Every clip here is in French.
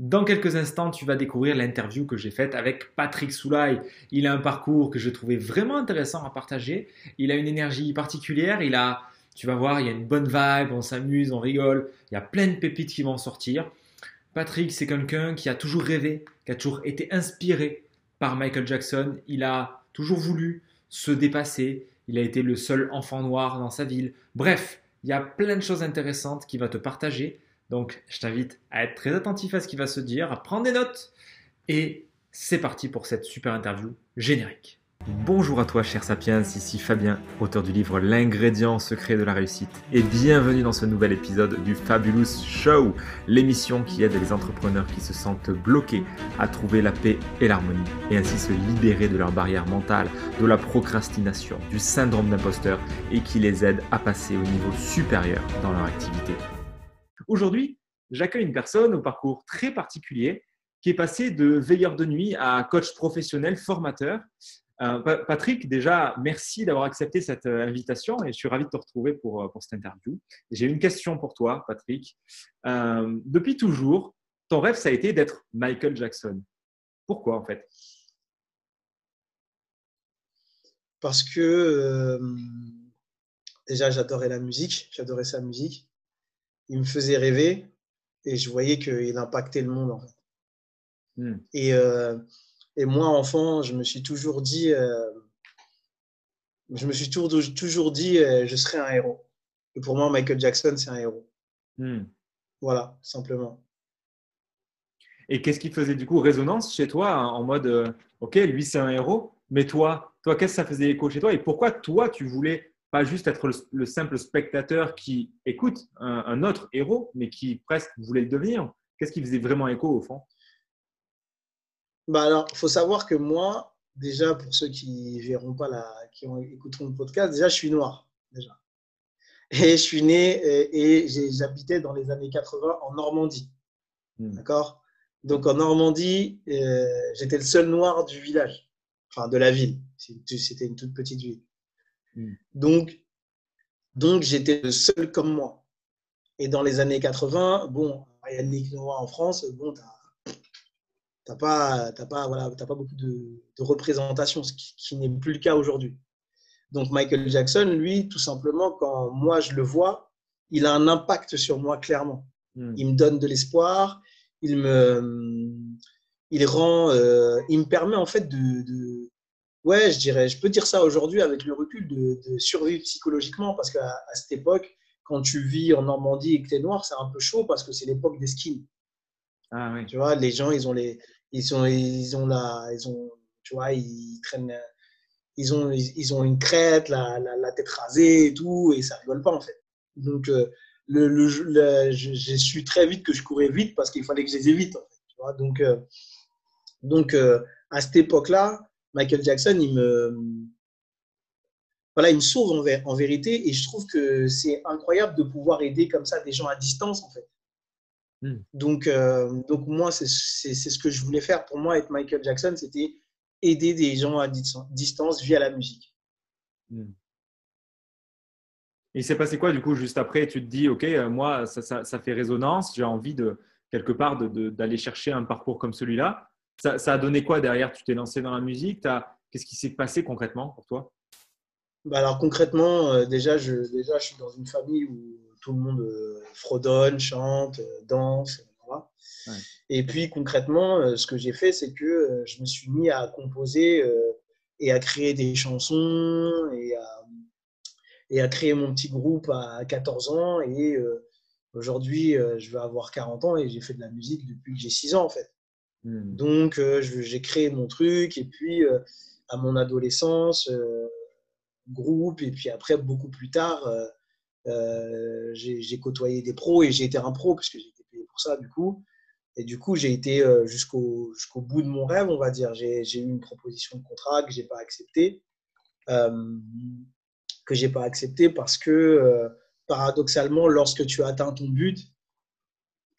Dans quelques instants, tu vas découvrir l'interview que j'ai faite avec Patrick Soulaï. Il a un parcours que je trouvais vraiment intéressant à partager. Il a une énergie particulière. Il a, tu vas voir, il y a une bonne vibe, on s'amuse, on rigole. Il y a plein de pépites qui vont sortir. Patrick, c'est quelqu'un qui a toujours rêvé, qui a toujours été inspiré par Michael Jackson. Il a toujours voulu se dépasser. Il a été le seul enfant noir dans sa ville. Bref, il y a plein de choses intéressantes qu'il va te partager. Donc, je t'invite à être très attentif à ce qu'il va se dire, à prendre des notes. Et c'est parti pour cette super interview générique. Bonjour à toi, cher Sapiens, ici Fabien, auteur du livre L'ingrédient secret de la réussite. Et bienvenue dans ce nouvel épisode du Fabulous Show, l'émission qui aide les entrepreneurs qui se sentent bloqués à trouver la paix et l'harmonie, et ainsi se libérer de leurs barrières mentales, de la procrastination, du syndrome d'imposteur, et qui les aide à passer au niveau supérieur dans leur activité. Aujourd'hui, j'accueille une personne au parcours très particulier qui est passé de veilleur de nuit à coach professionnel formateur. Euh, Patrick, déjà, merci d'avoir accepté cette euh, invitation et je suis ravi de te retrouver pour, euh, pour cette interview. J'ai une question pour toi, Patrick. depuis toujours, ton rêve, ça a été d'être Michael Jackson. Pourquoi, en fait? Parce que déjà, j'adorais la musique, j'adorais sa musique. Il me faisait rêver et je voyais qu'il impactait le monde, en fait. Hmm. Et et moi, enfant, je me suis toujours dit, euh, je me suis toujours, toujours dit, euh, je serai un héros. Et pour moi, Michael Jackson, c'est un héros. Hmm. Voilà, simplement. Et qu'est-ce qui faisait du coup résonance chez toi en mode, euh, ok, lui c'est un héros, mais toi, toi, qu'est-ce que ça faisait écho chez toi et pourquoi toi tu voulais pas juste être le, simple spectateur qui écoute un, un, autre héros, mais qui presque voulait le devenir Qu'est-ce qui faisait vraiment écho au fond? Bah alors, il faut savoir que moi, déjà, pour ceux qui verront pas la, qui écouteront le podcast, déjà, je suis noir. Déjà. Et je suis né et, j'habitais dans les années 80 en Normandie. Hmm. D'accord? Donc, en Normandie, euh, j'étais le seul noir du village, enfin de la ville. C'était une toute petite ville. Hmm. Donc, donc j'étais le seul comme moi. Et dans les années 80, bon, il y a Nick Noir en France, bon, tu as tu n'as pas, pas, voilà, pas beaucoup de, représentation, ce qui, n'est plus le cas aujourd'hui. Donc Michael Jackson, lui, tout simplement, quand moi je le vois, il a un impact sur moi clairement. Hmm. Il me donne de l'espoir, il me, il rend, euh, il me permet en fait de, ouais, je dirais, je peux dire ça aujourd'hui avec le recul, de, survivre psychologiquement parce qu'à cette époque, quand tu vis en Normandie et que tu es noir, c'est un peu chaud parce que c'est l'époque des skins. Ah, oui. Tu vois, les gens, ils ont les, ils ont, ils ont la, ils ont, tu vois, ils traînent, ils ont, ils ont une crête, la, la, tête rasée et tout, et ça rigole pas en fait. Donc, euh, le, le, j'ai su très vite que je courais vite parce qu'il fallait que je les évite. En fait, tu vois donc, euh, donc euh, à cette époque-là, Michael Jackson, il me, voilà, il me sauve en, en vérité, et je trouve que c'est incroyable de pouvoir aider comme ça des gens à distance en fait. Hmm. Donc, euh, donc moi, c'est ce que je voulais faire. Pour moi, être Michael Jackson, c'était aider des gens à distance via la musique. Hmm. Et il s'est passé quoi du coup juste après? Tu te dis, ok, euh, moi, ça, ça, fait résonance, j'ai envie de quelque part d'aller chercher un parcours comme celui-là. Ça, ça, a donné quoi derrière? Tu t'es lancé dans la musique? Qu'est-ce qui s'est passé concrètement pour toi? Bah alors concrètement, euh, déjà, je, déjà, je suis dans une famille où tout le monde euh, fredonne, chante, euh, danse. Et puis concrètement, euh, ce que j'ai fait, c'est que je me suis mis à composer et à créer des chansons et à, et à créer mon petit groupe à 14 ans. Et aujourd'hui, je vais avoir 40 ans et j'ai fait de la musique depuis que j'ai 6 ans en fait. Hmm. Donc, j'ai créé mon truc et puis à mon adolescence, groupe, et puis après, beaucoup plus tard, euh, j'ai côtoyé des pros et j'ai été un pro parce que j'ai été payé pour ça du coup. Et du coup, j'ai été euh, jusqu'au bout de mon rêve, on va dire. J'ai eu une proposition de contrat que j'ai pas acceptée, euh, que j'ai pas accepté parce que paradoxalement, lorsque tu atteins ton but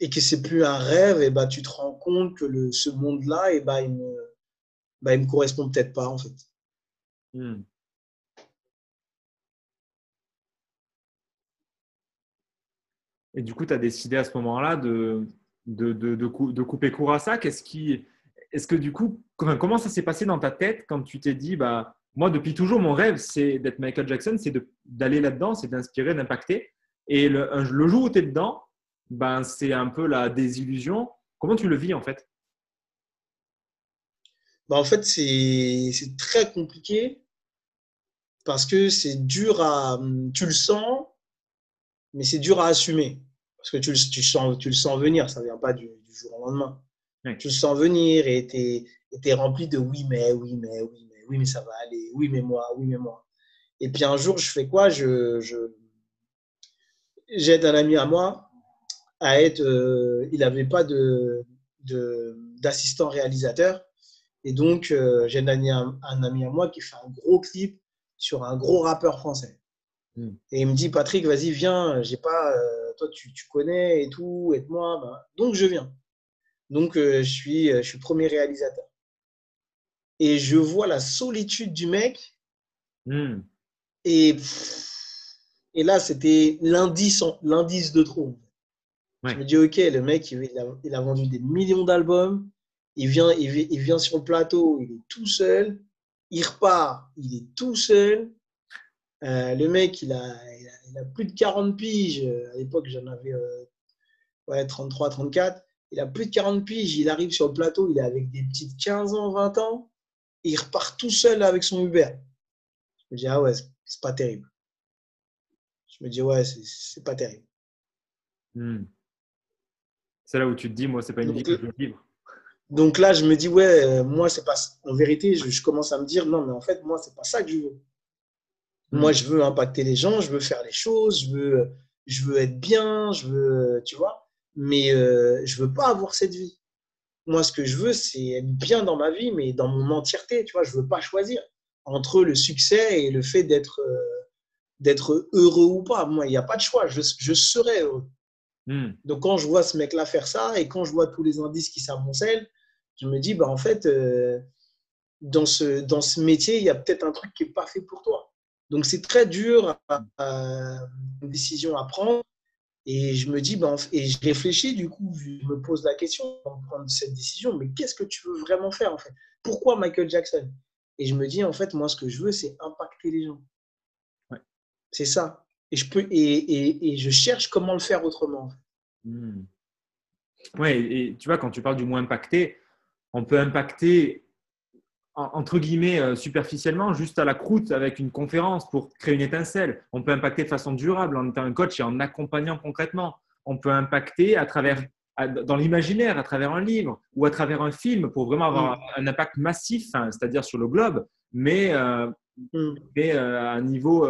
et que c'est plus un rêve, et bah, tu te rends compte que le, ce monde-là, et bah, il me, bah, me correspond peut-être pas en fait. Hmm. Et du coup, tu as décidé à ce moment-là de, de, de, de, couper court à ça Qu'est-ce est-ce que du coup, comment ça s'est passé dans ta tête quand tu t'es dit, bah, moi, depuis toujours, mon rêve, c'est d'être Michael Jackson, c'est d'aller là-dedans, c'est d'inspirer, d'impacter. Et le, le, jour où tu es dedans, ben, c'est un peu la désillusion. Comment tu le vis en fait? Ben, En fait, c'est très compliqué parce que c'est dur à. Tu le sens, mais c'est dur à assumer. Parce que tu, tu, sens, tu le sens venir, ça ne vient pas du, jour au lendemain. Tu le sens venir et tu es, rempli de oui, mais, oui, mais, oui, mais, oui, mais ça va aller, oui, mais moi, oui, mais moi. Et puis un jour, je fais quoi? Je, J'aide un ami à moi à être. Euh, il n'avait pas de, d'assistant réalisateur. Et donc, euh, j'ai un, un, ami à moi qui fait un gros clip sur un gros rappeur français. Hmm. Et il me dit, Patrick, vas-y, viens, j'ai pas, euh, toi, tu, tu, connais et tout, aide-moi. Ben, donc, je viens. Donc, je, suis, je suis premier réalisateur. Et je vois la solitude du mec. Hmm. Et, et là, c'était l'indice, l'indice de trop. Je me dis, OK, le mec, il a, il a vendu des millions d'albums. Il vient, il, il vient sur le plateau, il est tout seul. Il repart, il est tout seul. Euh, le mec, il a, il a, plus de 40 piges. À l'époque, j'en avais euh, ouais, 33, 34. Il a plus de 40 piges. Il arrive sur le plateau, il est avec des petites 15 ans, 20 ans. il repart tout seul avec son Uber. Je me dis, ah ouais, c'est pas terrible. Je me dis, ouais, c'est pas terrible. Hmm. C'est là où tu te dis, moi, c'est pas une vie que je veux vivre. Donc là, je me dis, ouais, euh, moi, c'est pas. En vérité, je, commence à me dire, non, mais en fait, moi, c'est pas ça que je veux. Moi, hmm. je veux impacter les gens, je veux faire les choses, je veux, je veux être bien, je veux, tu vois, mais euh, je veux pas avoir cette vie. Moi, ce que je veux, c'est être bien dans ma vie, mais dans mon entièreté, tu vois, je veux pas choisir entre le succès et le fait d'être euh, d'être heureux ou pas. Moi, il n'y a pas de choix, je, je serai heureux. Hmm. Donc, quand je vois ce mec-là faire ça et quand je vois tous les indices qui s'amoncellent, je me dis, bah, en fait, euh, dans, ce, dans ce métier, il y a peut-être un truc qui n'est pas fait pour toi. Donc, c'est très dur, à, une décision à prendre. Et je me dis, bah, et je réfléchis, du coup, je me pose la question de prendre cette décision, mais qu'est-ce que tu veux vraiment faire, en fait? Pourquoi Michael Jackson? Et je me dis, en fait, moi, ce que je veux, c'est impacter les gens. C'est ça. Et je, peux, et, et, je cherche comment le faire autrement. Hmm. Oui, et tu vois, quand tu parles du mot impacter, on peut impacter entre guillemets euh, superficiellement, juste à la croûte avec une conférence pour créer une étincelle. On peut impacter de façon durable en étant un coach et en accompagnant concrètement. On peut impacter à travers, dans l'imaginaire, à travers un livre ou à travers un film pour vraiment avoir hmm. un impact massif, hein, c'est-à-dire sur le globe, mais, euh, hmm. mais euh, à un niveau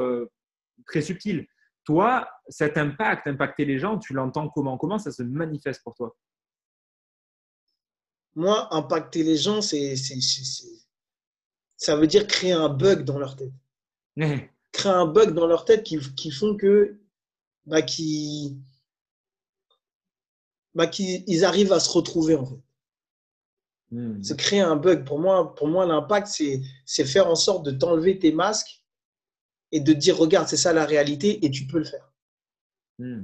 très subtil. Toi, cet impact, impacter les gens, tu l'entends comment? Comment ça se manifeste pour toi? Moi, impacter les gens, c'est, ça veut dire créer un bug dans leur tête. créer un bug dans leur tête qui, qui font que bah, qui, bah, qui, ils arrivent à se retrouver en fait. Hmm. C'est créer un bug. Pour moi, pour moi l'impact, c'est faire en sorte de t'enlever tes masques et de dire, regarde, c'est ça la réalité et tu peux le faire. Hmm.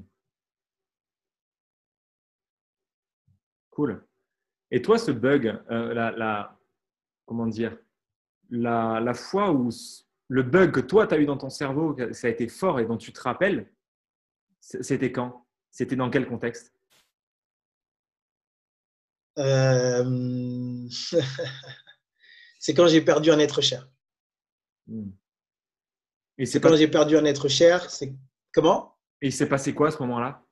Cool. Et toi, ce bug, euh, la, comment dire, la, la, fois où le bug que toi, tu as eu dans ton cerveau, ça a été fort et dont tu te rappelles, c'était quand? C'était dans quel contexte? Euh, C'est quand j'ai perdu un être cher. Hmm. Et c'est quand j'ai perdu un être cher. C'est comment? Et il s'est passé quoi à ce moment-là?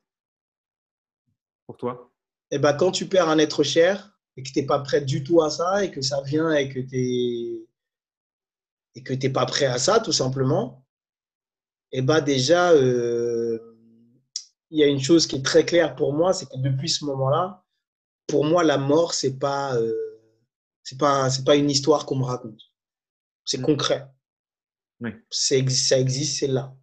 Pour toi? Eh ben, quand tu perds un être cher et que tu n'es pas prêt du tout à ça et que ça vient et que tu et que tu n'es pas prêt à ça, tout simplement, eh ben déjà, euh, il y a une chose qui est très claire pour moi, c'est que depuis ce moment-là, pour moi, la mort, c'est pas, euh, c'est pas, c'est pas une histoire qu'on me raconte. C'est mm. Concret. Ça existe, c'est là.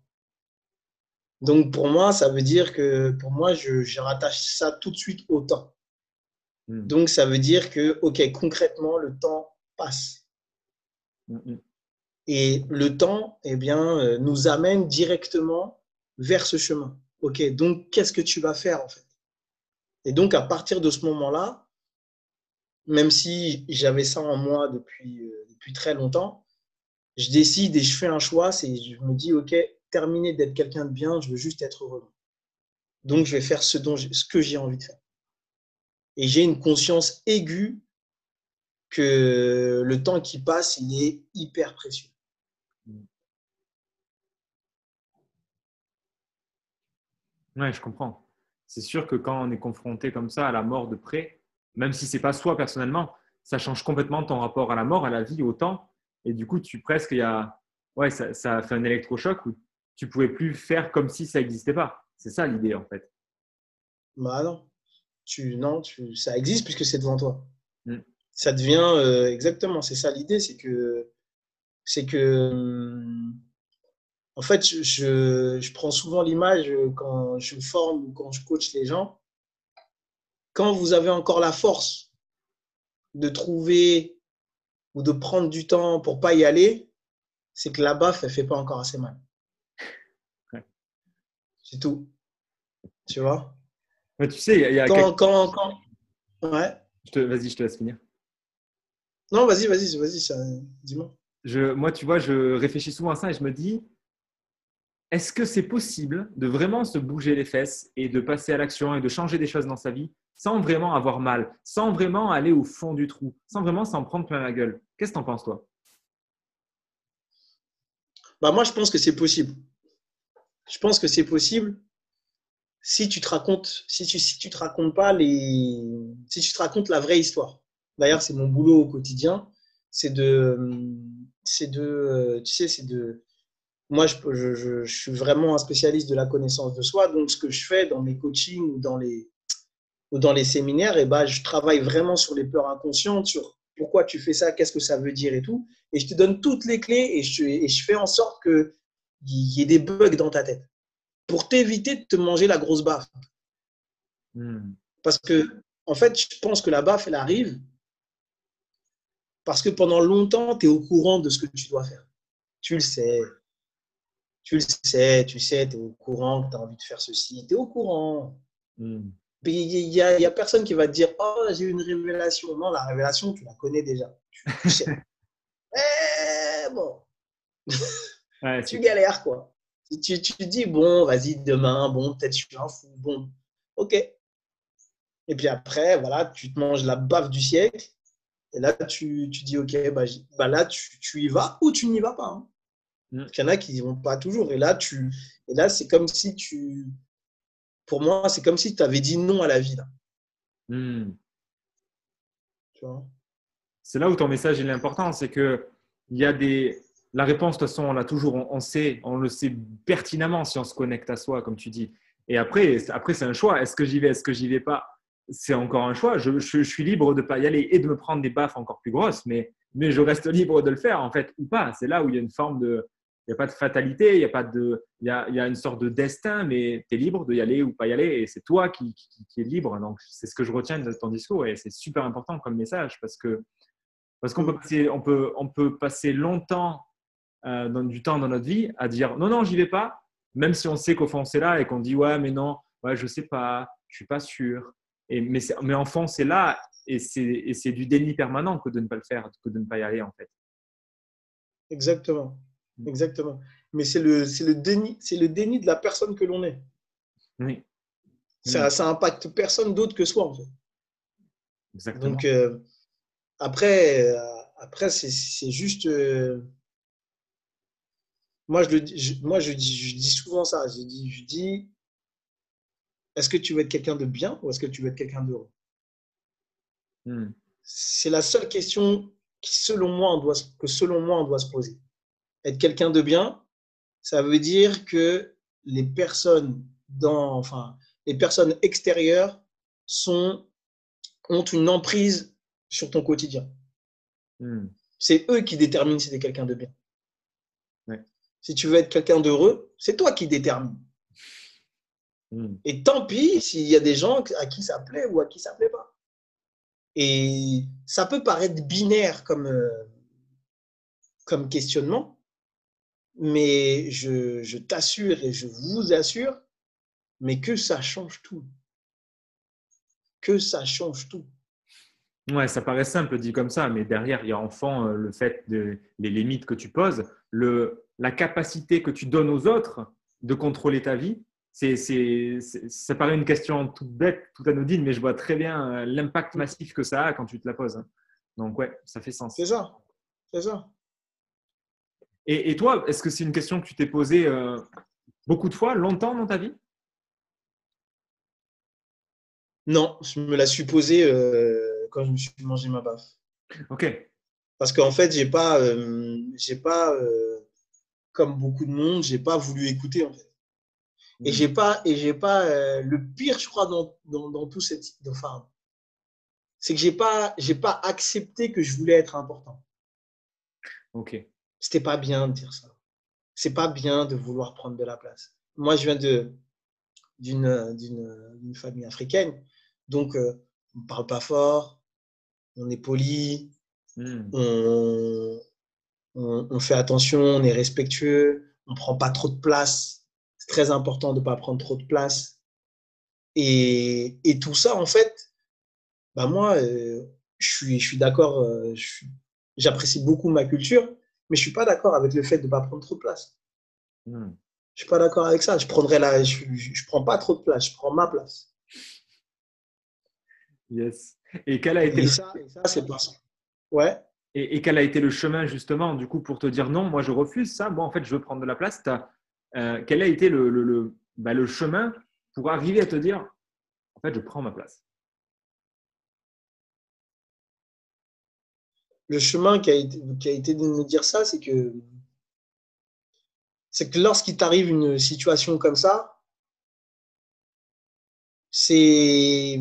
Donc pour moi, ça veut dire que pour moi, je, je rattache ça tout de suite au temps. Hmm. Donc ça veut dire que, OK, concrètement, le temps passe. Hmm, hmm. Et le temps, eh bien, euh, nous amène directement vers ce chemin. OK, donc qu'est-ce que tu vas faire en fait? Et donc, à partir de ce moment-là, même si j'avais ça en moi depuis, euh, depuis très longtemps, je décide et je fais un choix, c'est je me dis, OK, terminer d'être quelqu'un de bien, je veux juste être heureux. Donc, je vais faire ce, dont ce que j'ai envie de faire. Et j'ai une conscience aiguë que le temps qui passe, il est hyper précieux. Ouais, je comprends. C'est sûr que quand on est confronté comme ça à la mort de près, même si c'est pas soi personnellement, ça change complètement ton rapport à la mort, à la vie, au temps. Et du coup, tu presque, il y a, ouais, ça, ça fait un électrochoc où tu pouvais plus faire comme si ça n'existait pas. C'est ça l'idée en fait. Bah non, tu, non, tu, ça existe puisque c'est devant toi. Mm. Ça devient euh, exactement, c'est ça l'idée, c'est que, c'est que, en fait, je, je prends souvent l'image quand je forme ou quand je coach les gens. Quand vous avez encore la force de trouver ou de prendre du temps pour pas y aller, c'est que la baffe, elle fait pas encore assez mal. C'est tout. Tu vois? Tu sais, il y a. Quand, quand, quand... Ouais. Vas-y, je te laisse finir. Non, vas-y, vas-y, vas-y, dis-moi. Je, moi, tu vois, je réfléchis souvent à ça et je me dis, est-ce que c'est possible de vraiment se bouger les fesses et de passer à l'action et de changer des choses dans sa vie sans vraiment avoir mal, sans vraiment aller au fond du trou, sans vraiment s'en prendre plein la gueule? Qu'est-ce que tu en penses, toi? Bah, Moi, je pense que c'est possible. Je pense que c'est possible si tu te racontes, si tu, si tu te racontes pas les, si tu te racontes la vraie histoire. D'ailleurs, c'est mon boulot au quotidien, c'est de, c'est de, tu sais, c'est de, moi, je, je, je, suis vraiment un spécialiste de la connaissance de soi. Donc, ce que je fais dans mes coachings ou dans les, ou dans les séminaires, et eh ben, je travaille vraiment sur les peurs inconscientes, sur pourquoi tu fais ça, qu'est-ce que ça veut dire et tout. Et je te donne toutes les clés et je, et je fais en sorte qu'il y ait des bugs dans ta tête pour t'éviter de te manger la grosse baffe. Hmm. Parce que, en fait, je pense que la baffe, elle arrive parce que pendant longtemps, tu es au courant de ce que tu dois faire. Tu le sais. Tu le sais, tu sais, tu es au courant que tu as envie de faire ceci. Tu es au courant. Hmm. Il n'y a, y a, personne qui va te dire Oh, j'ai une révélation. Non, la révélation, tu la connais déjà. Tu, sais. Eh, bon. tu galères, quoi. Tu, tu dis Bon, vas-y, demain, bon, peut-être je suis un fou. Bon, ok. Et puis après, voilà, tu te manges la baffe du siècle. Et là, tu, tu dis Ok, bah, bah là, tu, tu, y vas ou tu n'y vas pas. Hein. Mm. Il y en a qui n'y vont pas toujours. Et là, tu, et là c'est comme si tu, pour moi, c'est comme si tu avais dit non à la vie. Là. Hmm. C'est là où ton message est important, c'est que il y a des la réponse de toute façon on l'a toujours, on, sait, on le sait pertinemment si on se connecte à soi, comme tu dis. Et après, après c'est un choix. Est-ce que j'y vais, est-ce que j'y vais pas? C'est encore un choix. Je, je, suis libre de pas y aller et de me prendre des baffes encore plus grosses, mais mais je reste libre de le faire en fait ou pas. C'est là où il y a une forme de n'y a pas de fatalité, il y a, pas de, il y a, il y a une sorte de destin, mais tu es libre de y aller ou pas y aller, et c'est toi qui, qui, est libre. Donc, c'est ce que je retiens de ton discours, et c'est super important comme message, parce que parce qu'on peut passer, on peut, on peut passer longtemps, euh, dans, du temps dans notre vie, à dire non, non, j'y vais pas, même si on sait qu'au fond c'est là, et qu'on dit ouais, mais non, ouais, je sais pas, je suis pas sûr. Et, mais, mais en fond, c'est là, et c'est du déni permanent que de ne pas le faire, que de ne pas y aller, en fait. Exactement. Exactement. Mais c'est le, le, déni, le déni de la personne que l'on est. Oui. Ça, ça impacte personne d'autre que soi, en fait. Exactement. Donc, euh, après, euh, après c'est juste. Euh, moi, je, je, moi je, dis, je dis souvent ça. Je dis, je dis est-ce que tu veux être quelqu'un de bien ou est-ce que tu veux être quelqu'un d'heureux? Hmm. C'est la seule question qui, selon moi, on doit, que selon moi, on doit se poser être quelqu'un de bien, ça veut dire que les personnes dans, enfin, les personnes extérieures sont, ont une emprise sur ton quotidien. Hmm. C'est eux qui déterminent si tu es quelqu'un de bien. Si tu veux être quelqu'un d'heureux, c'est toi qui détermines. Hmm. Et tant pis s'il y a des gens à qui ça plaît ou à qui ça plaît pas. Et ça peut paraître binaire comme, euh, comme questionnement, mais je, je t'assure et je vous assure, mais que ça change tout. que ça change tout. Ouais, ça paraît simple dit comme ça, mais derrière, il y a en fond le fait de les limites que tu poses, le, la capacité que tu donnes aux autres de contrôler ta vie. C'est, c'est, ça paraît une question toute bête, toute anodine, mais je vois très bien euh, l'impact massif que ça a quand tu te la poses. Hein. Donc, ouais, ça fait sens. C'est ça. C'est ça. Et, et toi, est-ce que c'est une question que tu t'es posée euh, beaucoup de fois, longtemps dans ta vie? Non, je me la suis posée euh, quand je me suis mangé ma baffe. Ok. Parce qu'en fait, j'ai pas, euh, j'ai pas, comme beaucoup de monde, j'ai pas voulu écouter en fait. Et Hmm. j'ai pas, et j'ai pas le pire, je crois, dans, dans, dans tout cette, enfin, c'est que j'ai pas, j'ai pas accepté que je voulais être important. Ok. C'était pas bien de dire ça. C'est pas bien de vouloir prendre de la place. Moi, je viens de d'une d'une d'une famille africaine, donc euh, on parle pas fort, on est poli, Hmm. on, on, on fait attention, on est respectueux, on prend pas trop de place. C'est très important de pas prendre trop de place. Et, et tout ça, en fait, bah moi, euh, je suis, je suis d'accord, euh, j'apprécie beaucoup ma culture, mais je suis pas d'accord avec le fait de pas prendre trop de place. Hmm. Je suis pas d'accord avec ça. Je prendrais la, je, je, je prends pas trop de place, je prends ma place. Yes. Et quel a été Et ça, et ça c'est pas ça. Ouais. et, et quel a été le chemin justement du coup pour te dire non, moi je refuse ça, moi en fait je veux prendre de la place. Euh, quel a été le, le, le, bah, le chemin pour arriver à te dire en fait je prends ma place? Le chemin qui a été, qui a été de me dire ça, c'est que c'est que lorsqu'il t'arrive une situation comme ça, c'est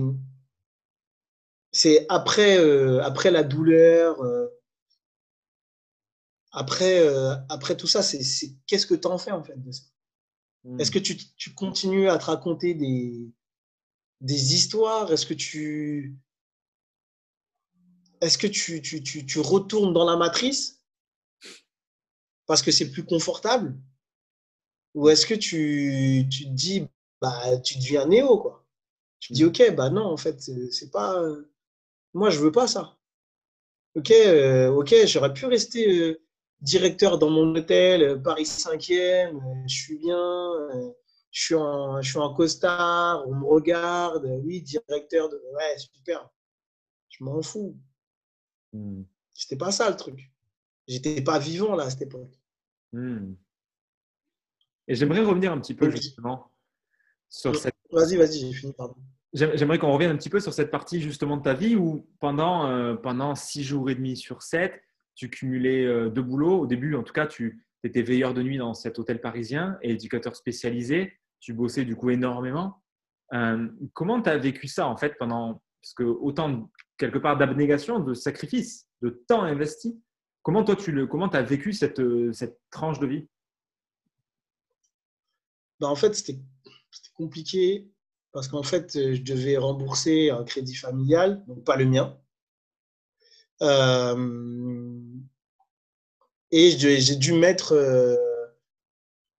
c'est après, euh, après la douleur, euh, après, euh, après tout ça, c'est c'est- qu'est-ce que tu en fais en fait de ça? Hmm. Est-ce que tu, tu continues à te raconter des, des histoires? Est-ce que tu est-ce que tu, tu, tu, tu retournes dans la matrice parce que c'est plus confortable? Ou est-ce que tu, tu te dis, bah, tu deviens néo, quoi? Tu te dis, ok, bah non, en fait, c'est pas. euh, Moi, je veux pas ça. Ok, euh, ok, j'aurais pu rester euh, directeur dans mon hôtel, euh, Paris 5e, euh, je suis bien, je suis en, je suis en costard, on me regarde, oui, directeur de. Ouais, super. Je m'en fous. Hmm. C'était pas ça le truc. J'étais pas vivant là à cette époque. Hmm. Et j'aimerais revenir un petit peu justement sur cette Vas-y, vas-y, j'ai fini, pardon. J'aim- J'aimerais qu'on revienne un petit peu sur cette partie justement de ta vie où pendant, euh, pendant six jours et demi sur sept, tu cumulais euh, deux boulots. Au début, en tout cas, tu étais veilleur de nuit dans cet hôtel parisien et éducateur spécialisé. Tu bossais du coup énormément. Euh, comment tu as vécu ça en fait pendant, parce que autant quelque part d'abnégation, de sacrifice, de temps investi. Comment toi tu le, comment as vécu cette, euh, cette tranche de vie? Bah, en fait, c'était compliqué parce qu'en fait, euh, je devais rembourser un crédit familial, donc pas le mien. Euh, et j'ai dû mettre, euh,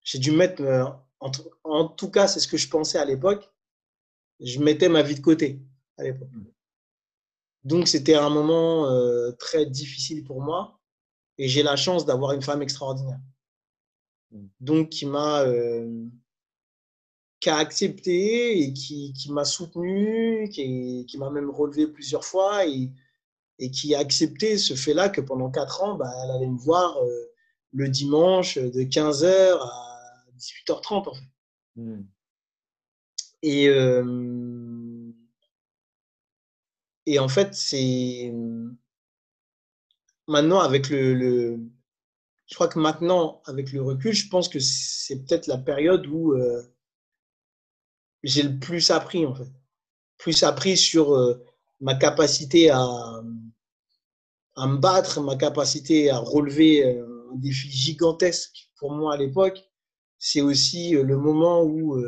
j'ai dû mettre, euh, en, tout- en tout cas, c'est ce que je pensais à l'époque, je mettais ma vie de côté à l'époque. Donc, c'était un moment euh, très difficile pour moi et j'ai la chance d'avoir une femme extraordinaire. Donc, qui m'a euh, qui a accepté et qui, qui m'a soutenu, qui, qui m'a même relevé plusieurs fois et, et qui a accepté ce fait-là que pendant quatre ans, bah, elle allait me voir euh, le dimanche de 15h à 18h30 en fait. Hmm. Et, euh, et en fait, c'est maintenant avec le, je crois que maintenant avec le recul, je pense que c'est peut-être la période où j'ai le plus appris en fait, plus appris sur ma capacité à, à me battre, ma capacité à relever un défi gigantesque pour moi à l'époque. C'est aussi le moment où,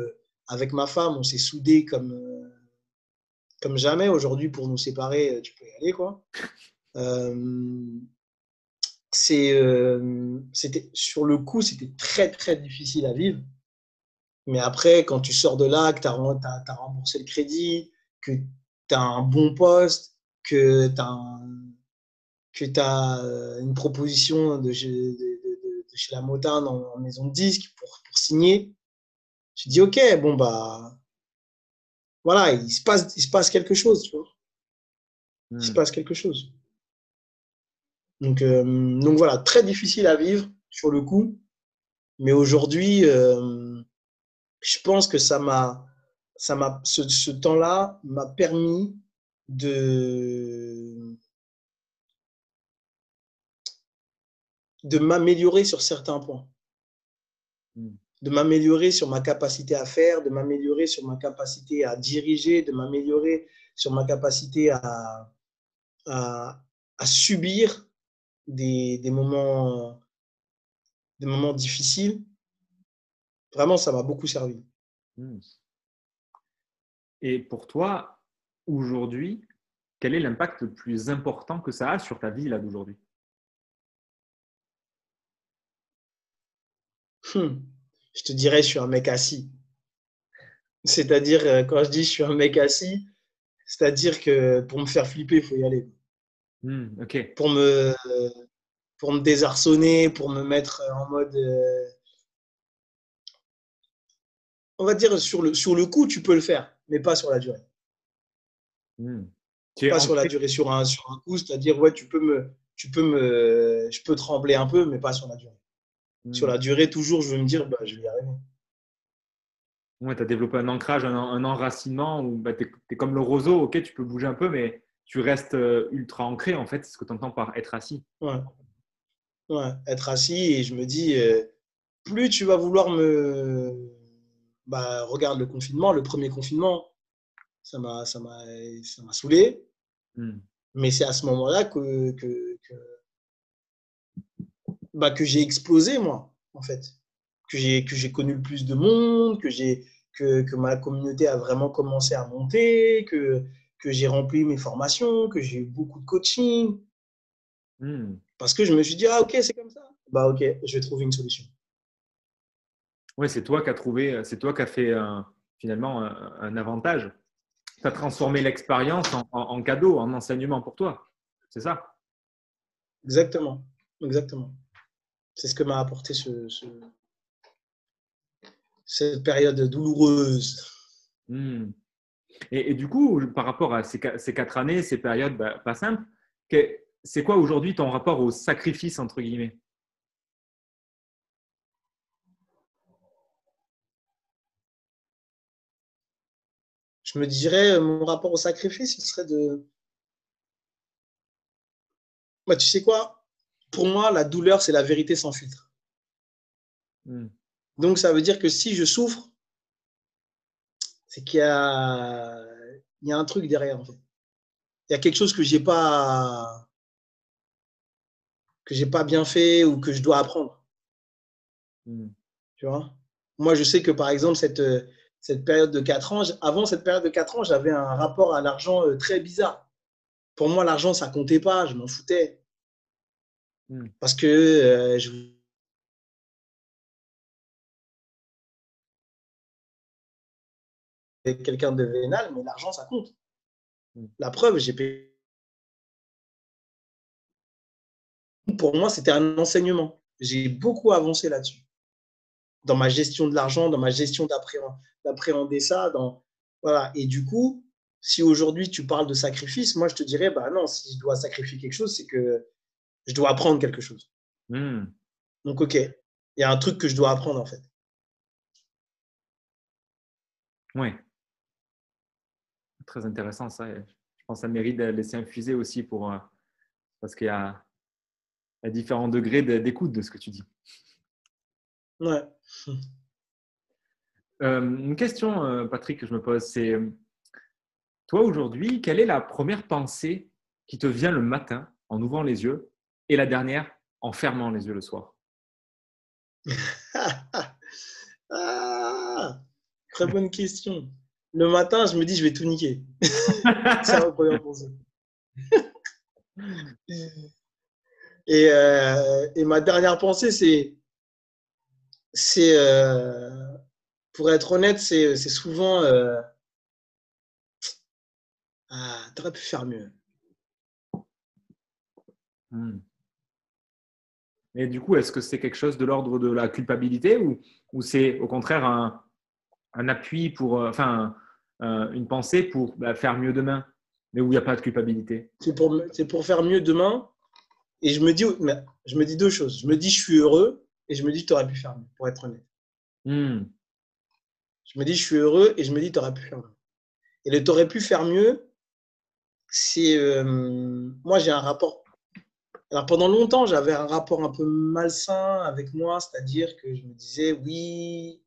avec ma femme, on s'est soudés comme, comme jamais. Aujourd'hui, pour nous séparer, euh, tu peux y aller, quoi. Euh, c'est, euh, c'était, sur le coup, c'était très, très difficile à vivre. Mais après, quand tu sors de là, que tu as, remboursé le crédit, que tu as un bon poste, que tu as, que as une proposition de, chez la Motown en, maison de disque pour, pour signer, tu dis, OK, bon, bah, voilà, il se passe, il se passe quelque chose, tu vois. Il se hmm. passe quelque chose. Donc, euh, donc voilà, très difficile à vivre sur le coup. Mais aujourd'hui, euh, je pense que ça m'a, ça m'a, ce, ce temps-là m'a permis de, de m'améliorer sur certains points. Hmm. De m'améliorer sur ma capacité à faire, de m'améliorer sur ma capacité à diriger, de m'améliorer sur ma capacité à, à, subir des, des, moments, des moments difficiles. Vraiment, ça m'a beaucoup servi. Hmm. Et pour toi, aujourd'hui, quel est l'impact le plus important que ça a sur ta vie là d'aujourd'hui? Hmm. Je te dirais, je suis un mec assis. C'est-à-dire, euh, quand je dis je suis un mec assis, c'est-à-dire que pour me faire flipper, il faut y aller. Hmm, pour, me, pour me désarçonner, pour me mettre en mode. Euh, on va dire sur le, sur le coup, tu peux le faire, mais pas sur la durée. Hmm. Pas sur la durée, sur un, sur un coup, c'est-à-dire, ouais, tu peux me. Tu peux me, je peux trembler un peu, mais pas sur la durée. Sur la hmm. durée, toujours, je veux me dire, bah, je vais y arriver. Ouais, tu as développé un ancrage, un, enracinement où bah, tu es, comme le roseau, ok, tu peux bouger un peu, mais tu restes euh, ultra ancré, en fait, c'est ce que tu entends par être assis. Ouais. ouais, être assis et je me dis, euh, plus tu vas vouloir me. Bah, regarde le confinement, le premier confinement, ça m'a saoulé. Hmm. Mais c'est à ce moment-là que, que, que, bah, que j'ai explosé, moi, en fait que j'ai que j'ai connu le plus de monde, que j'ai que, que, ma communauté a vraiment commencé à monter, que, que j'ai rempli mes formations, que j'ai eu beaucoup de coaching. Hmm. Parce que je me suis dit, ah ok, c'est comme ça. Bah ok, je vais trouver une solution. Oui, c'est toi qui as trouvé, c'est toi qui as fait finalement un, avantage. Tu as transformé l'expérience en, en, cadeau, en enseignement pour toi. C'est ça? Exactement, exactement. C'est ce que m'a apporté ce, ce, cette période douloureuse. Hmm. Et, du coup, par rapport à ces, quatre années, ces périodes bah, pas simples, c'est quoi aujourd'hui ton rapport au sacrifice, entre guillemets? Je me dirais, mon rapport au sacrifice, ce serait de... Bah, tu sais quoi? Pour moi, la douleur, c'est la vérité sans filtre. Hmm. Donc, ça veut dire que si je souffre, c'est qu'il y a, il y a un truc derrière. En fait. Il y a quelque chose que j'ai pas que j'ai pas bien fait ou que je dois apprendre. Hmm. Tu vois? Moi, je sais que par exemple, cette, cette période de 4 ans, avant cette période de 4 ans, j'avais un rapport à l'argent euh, très bizarre. Pour moi, l'argent, ça comptait pas, je m'en foutais. Hmm. Parce que euh, je quelqu'un de vénal, mais l'argent, ça compte. Hmm. La preuve, j'ai payé. Pour moi, c'était un enseignement. J'ai beaucoup avancé là-dessus. Dans ma gestion de l'argent, dans ma gestion d'appréhender ça. Dans... Voilà. Et du coup, si aujourd'hui tu parles de sacrifice, moi je te dirais, bah non, si je dois sacrifier quelque chose, c'est que je dois apprendre quelque chose. Hmm. Donc, ok, il y a un truc que je dois apprendre en fait. Oui très intéressant ça. je pense que ça mérite de laisser infuser aussi pour, euh, parce qu'il y a, différents degrés d'écoute de ce que tu dis. Ouais. Euh, une question, euh, Patrick, que je me pose, c'est toi aujourd'hui, quelle est la première pensée qui te vient le matin en ouvrant les yeux et la dernière en fermant les yeux le soir ah, Très bonne question le matin, je me dis, je vais tout niquer. c'est ma première pensée. et, euh, et, ma dernière pensée, c'est, c'est euh, pour être honnête, c'est, souvent, euh, ah, tu aurais pu faire mieux. Hmm. Et du coup, est-ce que c'est quelque chose de l'ordre de la culpabilité ou, ou c'est au contraire un, un appui pour, euh, enfin, euh, une pensée pour bah, faire mieux demain, mais où il n'y a pas de culpabilité? C'est pour, pour faire mieux demain. Et je me, dis, je me dis deux choses. Je me dis, je suis heureux et je me dis, tu aurais pu faire mieux, pour être honnête. Hmm. Je me dis, je suis heureux et je me dis, tu aurais pu faire mieux. Et le tu aurais pu faire mieux, c'est. Euh, moi, j'ai un rapport. Alors, pendant longtemps, j'avais un rapport un peu malsain avec moi, c'est-à-dire que je me disais, oui,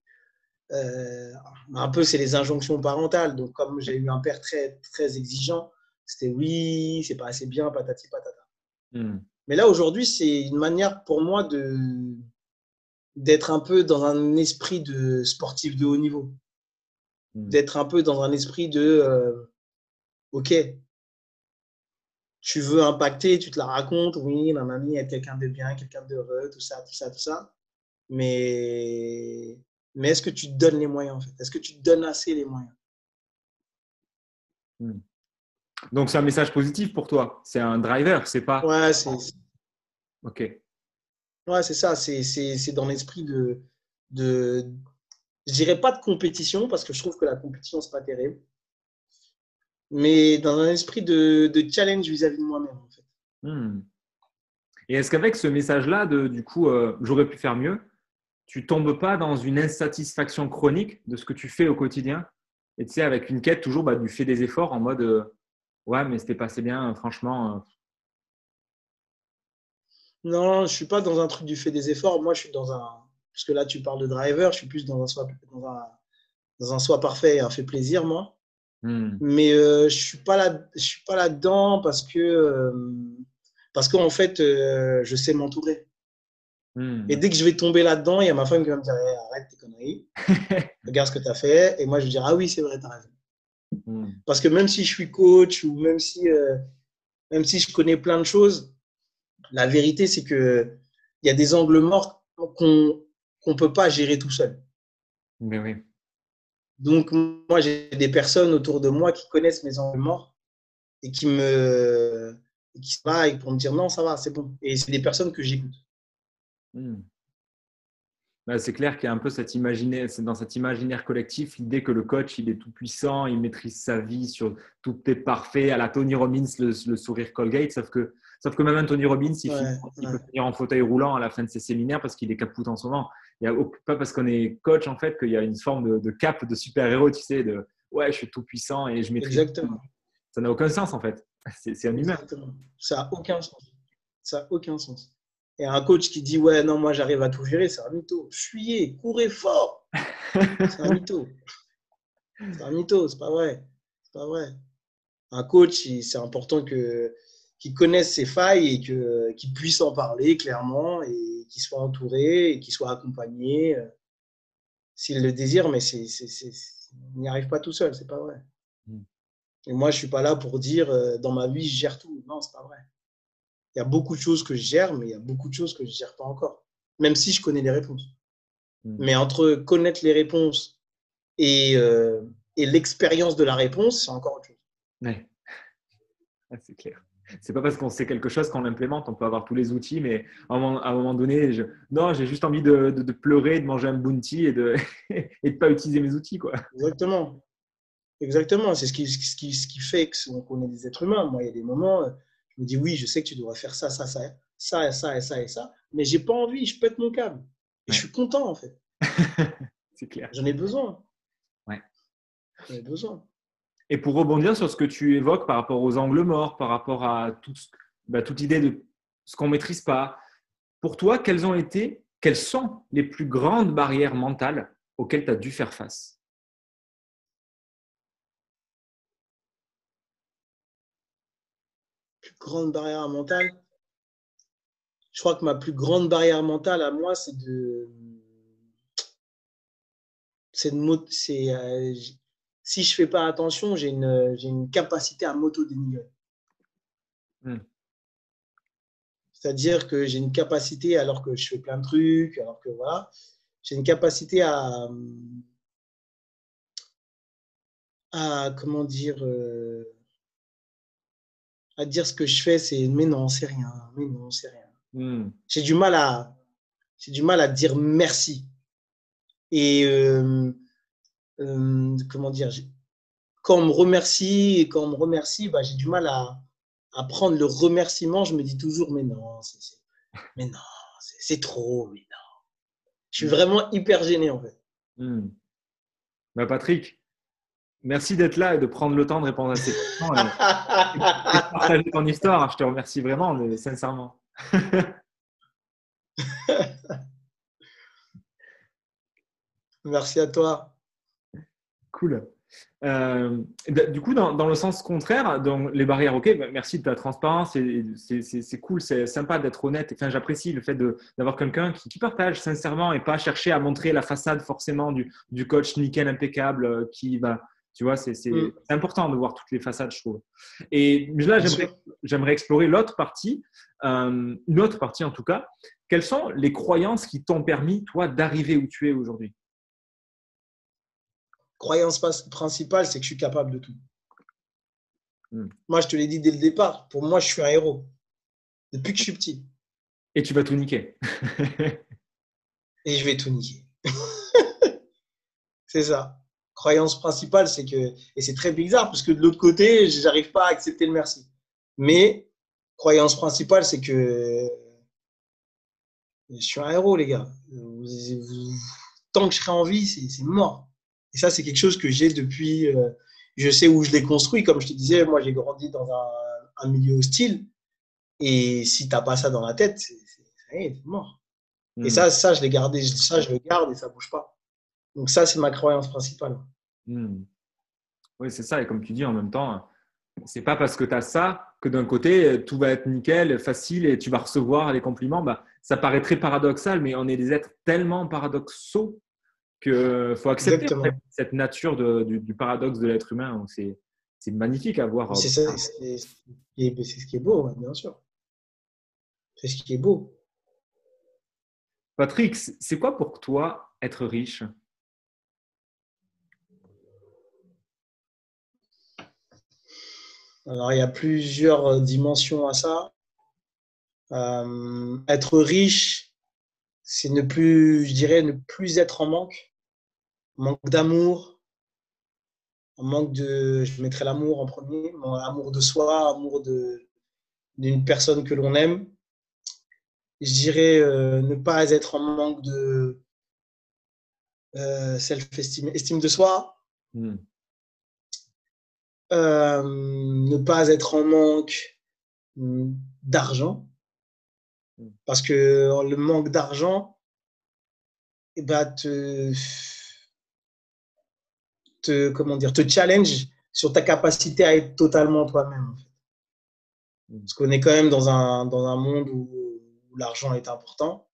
euh, un peu, c'est les injonctions parentales. Donc, comme j'ai eu un père très, très exigeant, c'était oui, c'est pas assez bien, patati patata. Hmm. Mais là, aujourd'hui, c'est une manière pour moi de d'être un peu dans un esprit de sportif de haut niveau. Hmm. D'être un peu dans un esprit de euh, OK, tu veux impacter, tu te la racontes, oui, ma mamie est quelqu'un de bien, quelqu'un d'heureux, tout ça, tout ça, tout ça. Mais mais est-ce que tu te donnes les moyens en fait? Est-ce que tu te donnes assez les moyens? Hmm. Donc c'est un message positif pour toi? C'est un driver, c'est pas. Ouais, c'est. Ok. Ouais, c'est ça. C'est dans l'esprit de, de. Je dirais pas de compétition parce que je trouve que la compétition c'est pas terrible. Mais dans un esprit de, de challenge vis-à-vis de moi-même en fait. Hmm. Et est-ce qu'avec ce message-là, du coup, euh, j'aurais pu faire mieux, tu tombes pas dans une insatisfaction chronique de ce que tu fais au quotidien et tu sais avec une quête toujours bah, du fait des efforts en mode euh, ouais mais c'était passé bien franchement euh. non je suis pas dans un truc du fait des efforts moi je suis dans un parce que là tu parles de driver je suis plus dans un soi dans un, dans un soi parfait et un fait plaisir moi hmm. mais euh, je suis pas là je suis pas là dedans parce que parce qu'en fait je sais m'entourer Hmm. Et dès que je vais tomber là-dedans, il y a ma femme qui va me dire eh, arrête tes conneries, regarde ce que tu as fait. Et moi, je vais dire ah oui, c'est vrai, tu as raison. Hmm. Parce que même si je suis coach ou même si, euh, même si je connais plein de choses, la vérité, c'est qu'il y a des angles morts qu'on ne peut pas gérer tout seul. Mais oui. Donc, moi, j'ai des personnes autour de moi qui connaissent mes angles morts et qui me qui se pour me dire non, ça va, c'est bon. Et c'est des personnes que j'écoute. Hmm. Bah, c'est clair qu'il y a un peu cette imaginaire, dans cet imaginaire collectif, l'idée que le coach, il est tout puissant, il maîtrise sa vie sur tout est parfait, à la Tony Robbins, le, sourire Colgate, sauf que, sauf que même un Tony Robbins, il, peut venir en fauteuil roulant à la fin de ses séminaires parce qu'il est capoute en ce moment. Il y a pas parce qu'on est coach, en fait, qu'il y a une forme de, cap de super-héros, tu sais, de ouais, je suis tout puissant et je maîtrise. Exactement. Ça n'a aucun sens, en fait. C'est un humain. Exactement. Ça n'a aucun sens. Ça n'a aucun sens. Et un coach qui dit Ouais, non, moi j'arrive à tout gérer, c'est un mytho. Fuyez, courez fort. c'est un mytho. C'est un mytho, c'est pas vrai. C'est pas vrai. Un coach, c'est important que qu'il connaisse ses failles et qu'il puisse en parler clairement et qu'il soit entouré et qu'il soit accompagné euh, s'il le désire, mais c'est, il n'y arrive pas tout seul, c'est pas vrai. Mm. Et moi, je suis pas là pour dire euh, dans ma vie, je gère tout. Non, c'est pas vrai il y a beaucoup de choses que je gère, mais il y a beaucoup de choses que je ne gère pas encore, même si je connais les réponses. Hmm. Mais entre connaître les réponses et, euh, et l'expérience de la réponse, c'est encore autre chose. Oui, c'est clair. C'est pas parce qu'on sait quelque chose qu'on l'implémente. On peut avoir tous les outils, mais à un moment, donné, je... non, j'ai juste envie de, de, pleurer, de manger un bounty et de ne pas utiliser mes outils. Quoi. Exactement. Exactement. C'est ce qui, ce, qui, ce qui fait qu'on est des êtres humains. Moi, il y a des moments, me dit oui, je sais que tu devrais faire ça, ça, ça, ça, ça et ça et ça, mais j'ai pas envie, je pète mon câble. Et je suis content en fait. c'est clair. J'en ai besoin. Ouais. J'en ai besoin. Et pour rebondir sur ce que tu évoques par rapport aux angles morts, par rapport à bah, toute idée de ce qu'on ne maîtrise pas, pour toi, quelles ont été, quelles sont les plus grandes barrières mentales auxquelles tu as dû faire face? Grande barrière mentale? Je crois que ma plus grande barrière mentale à moi, c'est de. C'est de. C'est, euh, si je fais pas attention, j'ai une, une capacité à m'auto-dénigrer. Hmm. C'est-à-dire que j'ai une capacité, alors que je fais plein de trucs, alors que voilà, j'ai une capacité à. à comment dire. Euh, à dire ce que je fais, c'est mais non, c'est rien, mais non, c'est rien. Hmm. J'ai du mal à, j'ai du mal à dire merci. Et euh, euh, comment dire, quand on me remercie et quand on me remercie, bah, j'ai du mal à, à prendre le remerciement. Je me dis toujours, mais non, mais non, c'est, trop, mais non. Je suis vraiment hyper gêné en fait. Hmm. Bah, Patrick, merci d'être là et de prendre le temps de répondre à ces questions et, et de partager ton histoire. Je te remercie vraiment, mais sincèrement. Merci à toi. Cool. Euh, du coup, dans, dans le sens contraire, donc les barrières, ok, bah, merci de ta transparence, c'est- cool, c'est sympa d'être honnête. Enfin, j'apprécie le fait d'avoir quelqu'un qui, qui partage sincèrement et pas chercher à montrer la façade forcément du, du coach nickel, impeccable, euh, qui va, tu vois, c'est Mm. c'est important de voir toutes les façades, je trouve. Et là, j'aimerais explorer l'autre partie, euh, une autre partie en tout cas. Quelles sont les croyances qui t'ont permis, toi, d'arriver où tu es aujourd'hui? Croyance principale, c'est que je suis capable de tout. Hmm. Moi, je te l'ai dit dès le départ. Pour moi, je suis un héros. Depuis que je suis petit. Et tu vas tout niquer. Et je vais tout niquer. c'est ça. Croyance principale, c'est que. Et c'est très bizarre parce que de l'autre côté, j'arrive pas à accepter le merci. Mais croyance principale, c'est que. Je suis un héros, les gars. Tant que je serai en vie, c'est mort. Et ça, c'est quelque chose que j'ai depuis. euh, je sais où je l'ai construit. Comme je te disais, moi, j'ai grandi dans un, un milieu hostile. Et si tu n'as pas ça dans la tête, c'est mort. Et Hmm. ça, ça, je l'ai gardé, ça, je le garde et ça bouge pas. Donc ça, c'est ma croyance principale. Hmm. Oui, c'est ça. Et comme tu dis, en même temps, c'est pas parce que tu as ça que d'un côté, tout va être nickel, facile et tu vas recevoir les compliments. Bah, ça paraît très paradoxal, mais on est des êtres tellement paradoxaux qu'il faut accepter Exactement. en fait, cette nature de- du, du paradoxe de l'être humain. C'est c'est magnifique à voir. C'est ça, c'est ce qui est beau, bien sûr. C'est ce qui est beau. Patrick, c'est quoi pour toi être riche? Alors, il y a plusieurs euh, dimensions à ça. Euh, être riche, c'est ne plus, je dirais, ne plus être en manque. Manque d'amour, manque de, je mettrais l'amour en premier, amour de soi, amour de d'une personne que l'on aime. Je dirais euh, ne pas être en manque de euh, self-estime, estime de soi, Hmm. Euh, ne pas être en manque hum, d'argent. Mm. Parce que le manque d'argent eh ben, te, te, comment dire, te challenge sur ta capacité à être totalement toi-même. en fait. Mm. Parce qu'on est quand même dans un, dans un monde où, où l'argent est important.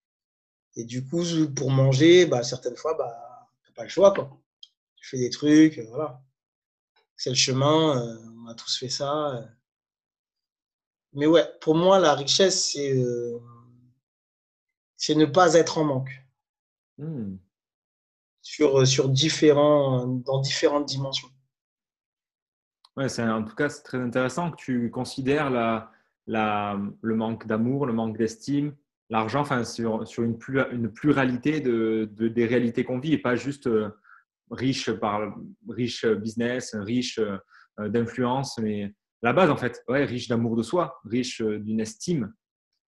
Et du coup, pour manger, bah, certaines fois, bah, tu n'as pas le choix. Quoi. Tu fais des trucs, euh, voilà c'est le chemin, euh, on a tous fait ça. euh. Mais ouais, pour moi, la richesse, c'est euh, c'est ne pas être en manque Hmm. Sur, sur différents, dans différentes dimensions. Ouais, c'est, en tout cas, c'est très intéressant que tu considères la, la, le manque d'amour, le manque d'estime, l'argent, enfin, sur, sur une, plus, une pluralité de, de- des réalités qu'on vit et pas juste euh, riche par riche business, riche euh, d'influence, mais la base, en fait, ouais, riche d'amour de soi, riche euh, d'une estime,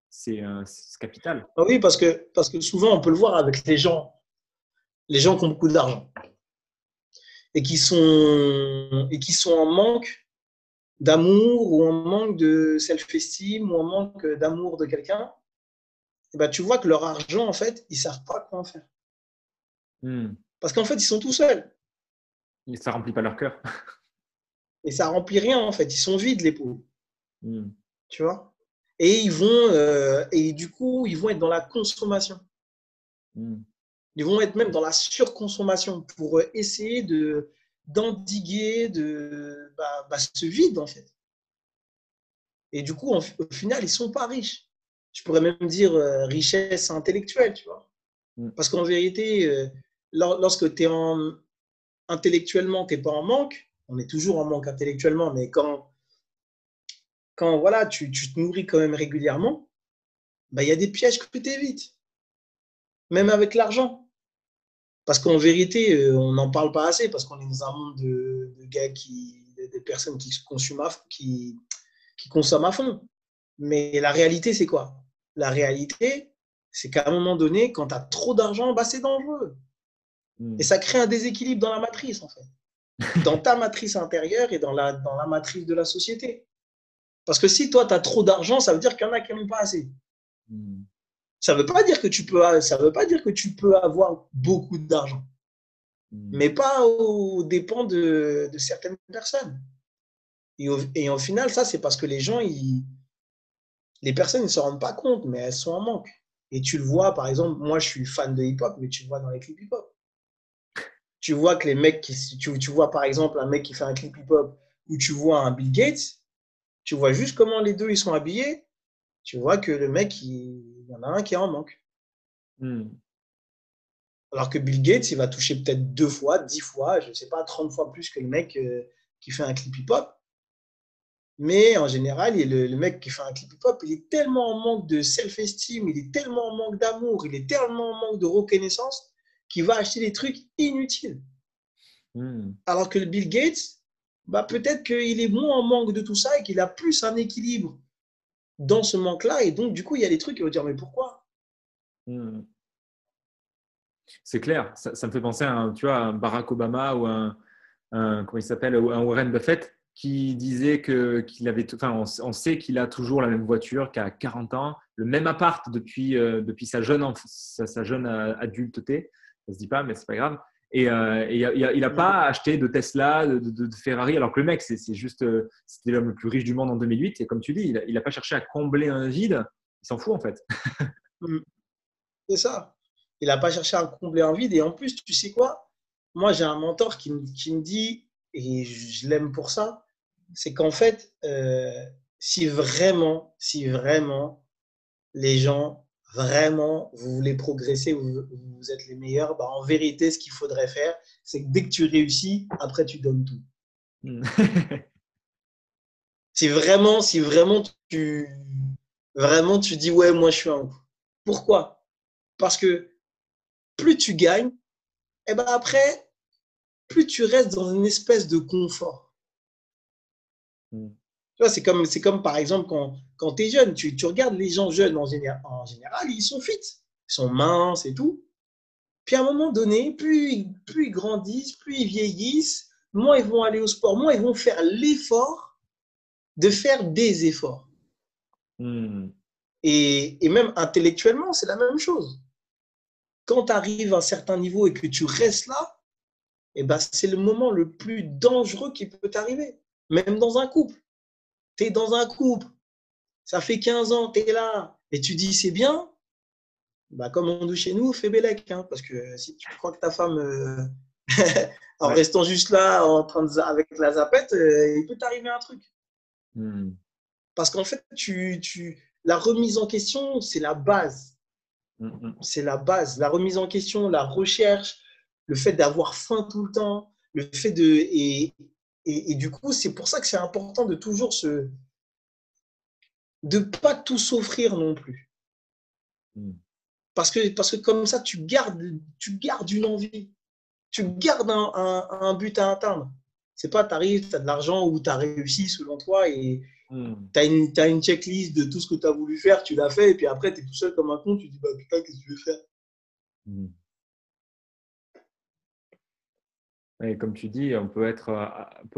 c'est, euh, c'est capital. Ah oui, parce que, parce que souvent, on peut le voir avec les gens, les gens qui ont beaucoup d'argent et qui sont, et qui sont en manque d'amour ou en manque de self-esteem ou en manque d'amour de quelqu'un. Et ben, tu vois que leur argent, en fait, ils ne savent pas quoi en faire. Hmm. Parce qu'en fait, ils sont tout seuls. Et ça remplit pas leur cœur. Et ça remplit rien, en fait. Ils sont vides, les pauvres. Hmm. Tu vois? Et ils vont, euh, et du coup, ils vont être dans la consommation. Hmm. Ils vont être même dans la surconsommation pour euh, essayer de d'endiguer de, bah, bah, ce vide, en fait. Et du coup, en- au final, ils ne sont pas riches. Je pourrais même dire euh, richesse intellectuelle, tu vois. Mm. Parce qu'en vérité, euh, lor- lorsque tu es en, intellectuellement, tu n'es pas en manque, on est toujours en manque intellectuellement, mais quand, quand voilà, tu, tu te nourris quand même régulièrement, bah, il y a des pièges que tu évites. Même avec l'argent. Parce qu'en vérité, euh, on n'en parle pas assez parce qu'on est dans un monde de, de gars qui, des personnes qui consomment à, qui, qui consomment à fond. Mais la réalité, c'est quoi? La réalité, c'est qu'à un moment donné, quand tu as trop d'argent, bah, c'est dangereux. Hmm. Et ça crée un déséquilibre dans la matrice, en fait. Dans ta matrice intérieure et dans la, dans la matrice de la société. Parce que si toi, tu as trop d'argent, ça veut dire qu'il y en a qui n'ont pas assez. Hmm. Ça ne veut, pas dire que tu peux- ça veut pas dire que tu peux avoir beaucoup d'argent, Hmm. mais pas aux dépens de, de certaines personnes. Et au, et au final, ça, c'est parce que les gens, ils, les personnes ne se rendent pas compte, mais elles sont en manque. Et tu le vois, par exemple, moi, je suis fan de hip-hop, mais tu le vois dans les clips hip-hop. Tu vois que les mecs, qui, tu, tu vois par exemple un mec qui fait un clip hip-hop ou tu vois un Bill Gates, tu vois juste comment les deux ils sont habillés. Tu vois que le mec, il, il y en a un qui est en manque. Hmm. Alors que Bill Gates, il va toucher peut-être deux fois, dix fois, je ne sais pas, 30 fois plus que le mec euh, qui fait un clip hip-hop. Mais en général, il- le, le mec qui fait un clip hip-hop, il est tellement en manque de self-esteem, il est tellement en manque d'amour, il est tellement en manque de reconnaissance qu'il va acheter des trucs inutiles. Hmm. Alors que Bill Gates, bah, peut-être qu'il est moins en manque de tout ça et qu'il a plus un équilibre dans ce manque-là. Et donc, du coup, il y a des trucs qui vont dire, mais pourquoi? Hmm. C'est clair, ça, me fait penser à un, tu vois, Barack Obama ou un, un- comment il s'appelle, Warren Buffett qui disait que qu'il avait, enfin, on, on sait qu'il a toujours la même voiture qu'à 40 ans, le même appart depuis euh, depuis sa jeune sa, sa jeune euh, adulteté, ça se dit pas, mais c'est pas grave. Et, euh, et il a- il a- il a pas acheté de Tesla, de, Ferrari, alors que le mec, c'est juste, euh, c'était l'homme le plus riche du monde en 2008. Et comme tu dis, il a, il a pas cherché à combler un vide. Il s'en fout en fait. C'est ça. Il n'a pas cherché à combler un vide. Et en plus, tu sais quoi? Moi, j'ai un mentor qui, me- qui me dit, et je l'aime pour ça, c'est qu'en fait, euh, si vraiment, si vraiment les gens, vraiment, vous voulez progresser, vous, vous êtes les meilleurs, bah, en vérité, ce qu'il faudrait faire, c'est que dès que tu réussis, après, tu donnes tout. Hmm. Si vraiment, si vraiment tu, vraiment tu dis ouais, moi je suis un ouf. Pourquoi? Parce que plus tu gagnes, et ben après, plus tu restes dans une espèce de confort. Mm. Tu vois, c'est comme, c'est comme par exemple quand, quand tu es jeune, tu, tu regardes les gens jeunes en général, en général, ils sont fit, ils sont minces et tout. Puis à un moment donné, plus, ils- plus ils grandissent, plus ils vieillissent, moins ils vont aller au sport, moins ils vont faire l'effort de faire des efforts. Hmm. Et, et même intellectuellement, c'est la même chose. Quand tu arrives à un certain niveau et que tu restes là, eh ben, c'est le moment le plus dangereux qui peut t'arriver. Même dans un couple. Tu es dans un couple, ça fait 15 ans, tu es là, et tu dis c'est bien, bah, comme on dit chez nous, fais bélec. Hein, parce que si tu crois que ta femme, euh, en Ouais. restant juste là, en train de, avec la zapette, euh, il peut t'arriver un truc. Hmm. Parce qu'en fait, tu, tu, la remise en question, c'est la base. Hmm, hmm. c'est la base. La remise en question, la recherche, le fait d'avoir faim tout le temps, le fait de. Et, et, et du coup, c'est pour ça que c'est important de toujours se. de pas tout s'offrir non plus. Hmm. Parce que, parce que comme ça, tu gardes, tu gardes une envie. Tu gardes un, un, un but à atteindre. C'est pas, tu arrives, tu as de l'argent ou tu as réussi selon toi et Hmm. tu as une checklist de tout ce que tu as voulu faire, tu l'as fait, et puis après, tu es tout seul comme un con, tu te dis, bah putain, qu'est-ce que tu veux faire? Hmm. Et comme tu dis, on peut, être, euh,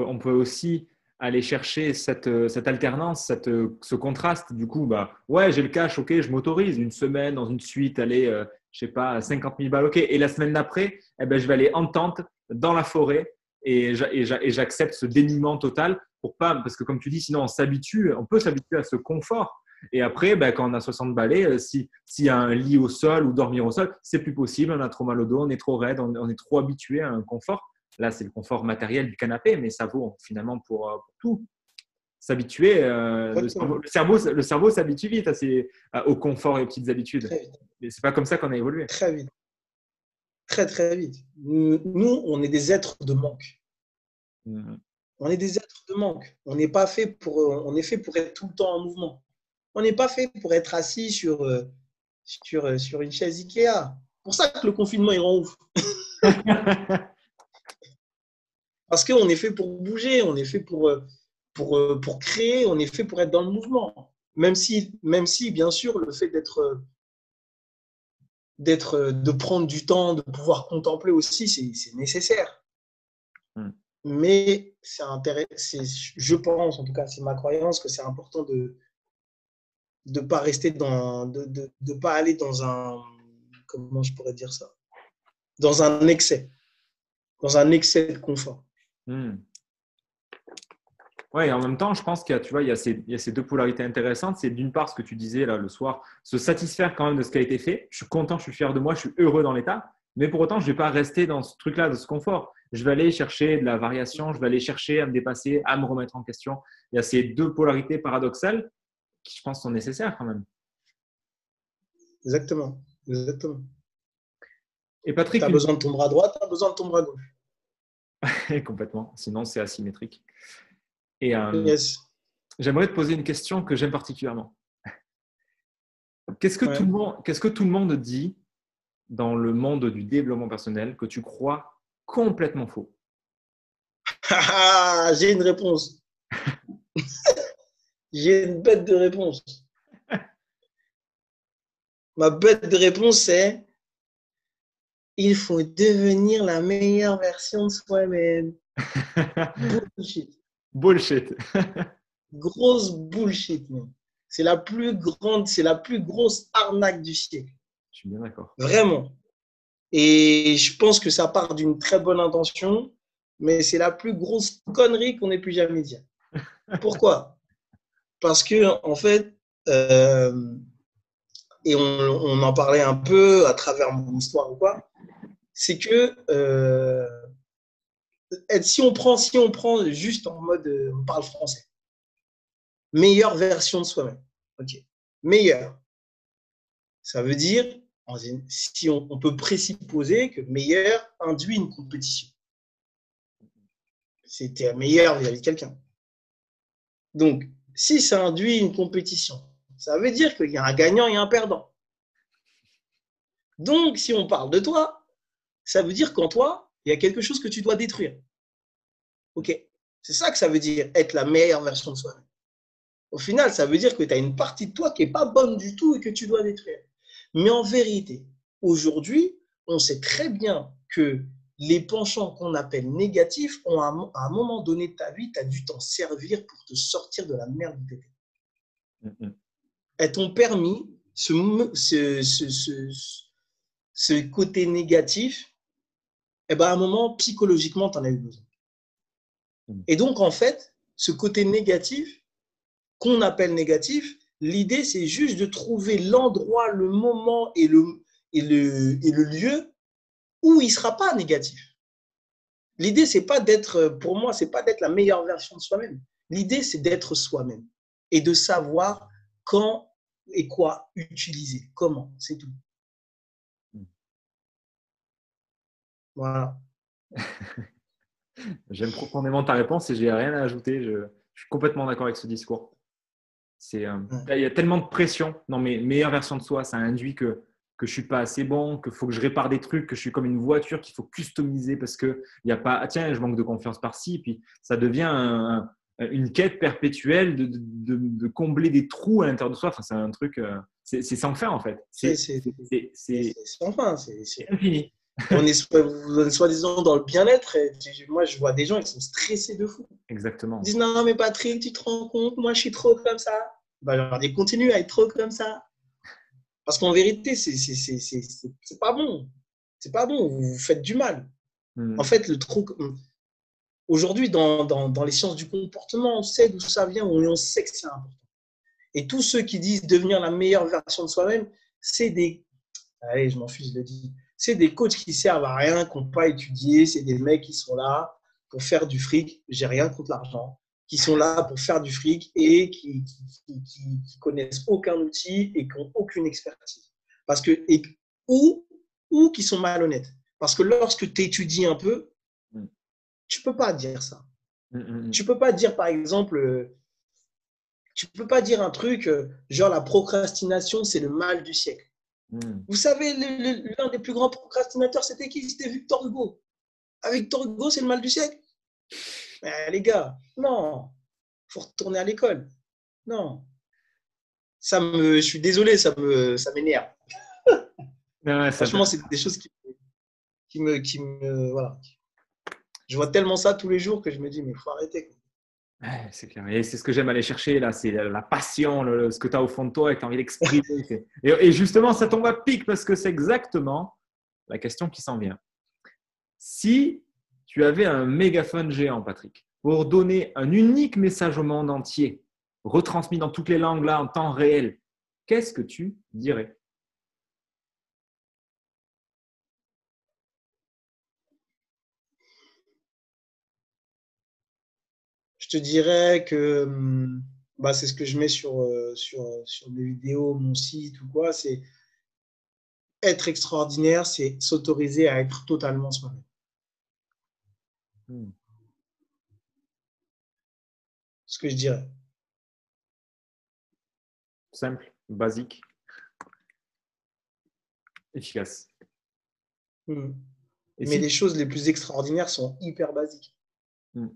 on peut- aussi aller chercher cette, euh, cette alternance, cette, euh, ce contraste. Du coup, bah, ouais, j'ai le cash, ok, je m'autorise une semaine dans une suite, aller, euh, je sais pas, 50 000 balles, ok. Et la semaine d'après, eh ben, je vais aller en tente dans la forêt et j'a- et j'a- et j'accepte ce dénuement total pour pas, parce que comme tu dis, sinon on s'habitue, on peut s'habituer à ce confort. Et après, ben, quand on a 60 balais, euh, si- s'il y a un lit au sol ou dormir au sol, c'est plus possible, on a trop mal au dos, on est trop raide, on est trop habitué à un confort. Là, c'est le confort matériel du canapé, mais ça vaut finalement pour, euh, pour tout. S'habituer, euh, le, cerveau- le cerveau, le cerveau s'habitue vite à à- au confort et aux petites habitudes. Mais c'est pas comme ça qu'on a évolué. Très vite. Très, très vite. Nous, on est des êtres de manque. Mhm. On est des êtres de manque. On n'est pas fait pour, on est fait pour être tout le temps en mouvement. On n'est pas fait pour être assis sur, euh, sur, sur une chaise Ikea. C'est pour ça que le confinement, il rend ouf. Parce qu'on est fait pour bouger, on est fait pour, euh, pour, pour créer, on est fait pour être dans le mouvement. Même si, même si bien sûr, le fait d'être d'être, de prendre du temps, de pouvoir contempler aussi, c'est nécessaire. Hmm. Mais c'est intéressant, je pense, en tout cas, c'est ma croyance, que c'est important de ne pas rester dans, de ne de, de pas aller dans un, comment je pourrais dire ça, dans un excès, dans un excès de confort. Hmm. Oui, en même temps, je pense qu'il y a, tu vois, il y a, ces, il y a ces deux polarités intéressantes. C'est d'une part ce que tu disais là le soir, se satisfaire quand même de ce qui a été fait. Je suis content, je suis fier de moi, je suis heureux dans l'état. Mais pour autant, je ne vais pas rester dans ce truc-là, de ce confort. Je vais aller chercher de la variation, je vais aller chercher à me dépasser, à me remettre en question. Il y a ces deux polarités paradoxales qui, je pense, sont nécessaires quand même. Exactement. Exactement. Et Patrick. Tu as besoin de ton bras droit, tu as besoin de ton bras gauche. Complètement. Sinon, c'est asymétrique. Et euh, j'aimerais te poser une question que j'aime particulièrement. Qu'est-ce que, tout le monde, qu'est-ce que tout le monde dit dans le monde du développement personnel que tu crois complètement faux? Ah, J'ai une réponse. J'ai une bête de réponse. Ma bête de réponse c'est il faut devenir la meilleure version de soi-même. Bullshit. Grosse bullshit, C'est la plus grande, c'est la plus grosse arnaque du siècle. Je suis bien d'accord. Vraiment. Et je pense que ça part d'une très bonne intention, mais c'est la plus grosse connerie qu'on ait pu jamais dire. Pourquoi? Parce que, en fait, euh, et on, en parlait un peu à travers mon histoire ou quoi, c'est que euh, si on prend, si on prend juste en mode, euh, on parle français, meilleure version de soi-même. Ok, meilleure. Ça veut dire, si on, peut présupposer que meilleur induit une compétition. C'était meilleur vis-à-vis de quelqu'un. Donc, si ça induit une compétition, ça veut dire qu'il y a un gagnant et un perdant. Donc, si on parle de toi, ça veut dire qu'en toi, il y a quelque chose que tu dois détruire. OK C'est ça que ça veut dire, être la meilleure version de soi-même. Au final, ça veut dire que tu as une partie de toi qui n'est pas bonne du tout et que tu dois détruire. Mais en vérité, aujourd'hui, on sait très bien que les penchants qu'on appelle négatifs ont à un moment donné de ta vie, tu as dû t'en servir pour te sortir de la merde où tu étais. Elles t'ont permis ce, ce côté négatif eh ben, à un moment, psychologiquement, tu en as eu besoin. Mm. Et donc, en fait, ce côté négatif, qu'on appelle négatif, l'idée, c'est juste de trouver l'endroit, le moment et le, et le, et le lieu où il ne sera pas négatif. L'idée, c'est pas d'être, pour moi, c'est pas d'être la meilleure version de soi-même. L'idée, c'est d'être soi-même et de savoir quand et quoi utiliser, comment, c'est tout. Voilà. J'aime profondément ta réponse et j'ai rien à ajouter. Je, suis complètement d'accord avec ce discours. C'est, euh, il y a tellement de pression dans mes meilleures versions de soi. Ça induit que que je suis pas assez bon, qu'il faut que je répare des trucs, que je suis comme une voiture qu'il faut customiser parce que il y a pas, ah, tiens, je manque de confiance par-ci. Puis ça devient une quête perpétuelle de, de, de, combler des trous à l'intérieur de soi. Enfin, c'est un truc, euh, c'est sans fin en fait. C'est sans fin, c'est infini on est soi-disant dans le bien-être. Et moi, je vois des gens, ils sont stressés de fou. Exactement. Ils disent Non, mais Patrick, tu te rends compte, moi, je suis trop comme ça. Bah, alors, continue à être trop comme ça. Parce qu'en vérité, c'est pas bon. C'est pas bon. Vous vous faites du mal. Hmm. En fait, le trop. Aujourd'hui, dans, dans, dans, les sciences du comportement, on sait d'où ça vient, on sait que c'est important. Et tous ceux qui disent devenir la meilleure version de soi-même, c'est des. Allez, je m'en fiche, je le dis c'est des coachs qui servent à rien, qui n'ont pas étudié. C'est des mecs qui sont là pour faire du fric. J'ai rien contre l'argent. Qui sont là pour faire du fric et qui, qui, connaissent aucun outil et qui n'ont aucune expertise. Parce que, et, ou, ou qui sont malhonnêtes. Parce que lorsque tu étudies un peu, mm. tu peux pas dire ça. Mm, mm. Tu peux pas dire, par exemple, euh, tu peux pas dire un truc euh, genre la procrastination, c'est le mal du siècle. Vous savez, l'un des plus grands procrastinateurs, c'était qui? C'était Victor Hugo. Avec Victor Hugo, c'est le mal du siècle. les gars, non. faut retourner à l'école. Non. Ça me, je suis désolé, ça me, ça m'énerve. Franchement, c'est des choses qui, qui me, qui me, voilà, je vois tellement ça tous les jours que je me dis, mais il faut arrêter. C'est clair. Et c'est ce que j'aime aller chercher là, c'est la passion, ce que tu as au fond de toi et que tu as envie d'exprimer. et, justement, ça tombe à pic parce que c'est exactement la question qui s'en vient. Si tu avais un mégaphone géant, Patrick, pour donner un unique message au monde entier, retransmis dans toutes les langues là en temps réel, qu'est-ce que tu dirais? Te dirais que hum, bah, c'est ce que je mets sur, euh, sur, sur mes vidéos, mon site ou quoi. C'est être extraordinaire, c'est s'autoriser à être totalement soi-même. Hmm. Ce que je dirais. Simple, basique, efficace. Hmm. Mais les choses les plus extraordinaires sont hyper basiques. Hmm.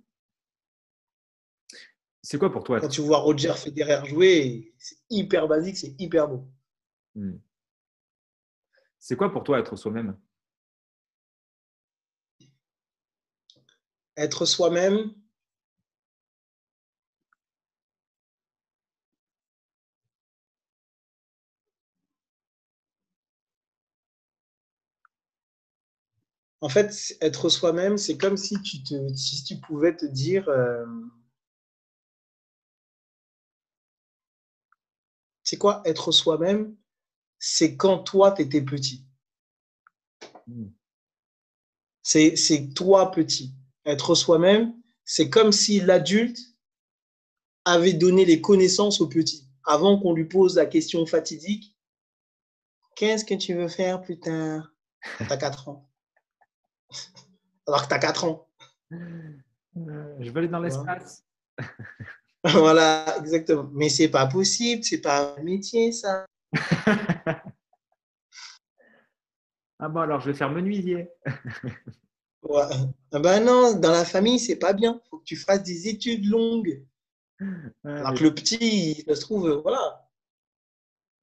C'est quoi pour toi Quand tu vois Roger Federer jouer, c'est hyper basique, c'est hyper beau. Hmm. C'est quoi pour toi être soi-même? Être soi-même, En fait, être soi-même, c'est comme si tu, te, si tu pouvais te dire, euh, c'est quoi être soi-même? C'est quand toi, tu étais petit. Hmm. C'est toi petit. Être soi-même, c'est comme si l'adulte avait donné les connaissances au petit avant qu'on lui pose la question fatidique Qu'est-ce que tu veux faire plus tard? Tu as 4 ans. Alors que tu as 4 ans. Je veux aller dans l'espace. voilà, exactement. Mais c'est pas possible, c'est pas un métier, ça. ah bon, alors je vais faire menuisier. ouais. Ah ben non, dans la famille, c'est pas bien. Il faut que tu fasses des études longues. alors que le petit, il se trouve, euh, voilà.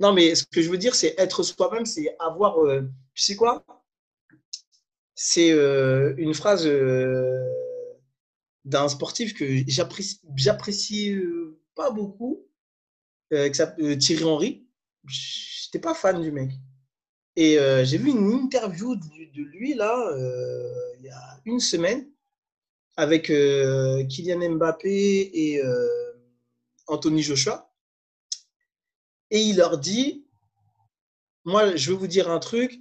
Non, mais ce que je veux dire, c'est être soi-même, c'est avoir. Euh, tu sais quoi? C'est euh, une phrase d'un sportif que j'apprécie euh, pas beaucoup, euh, euh, Thierry Henry. J'étais pas fan du mec. Et j'ai vu une interview de, lui là, il y a une semaine, avec Kylian Mbappé et Anthony Joshua. Et il leur dit, moi je veux vous dire un truc,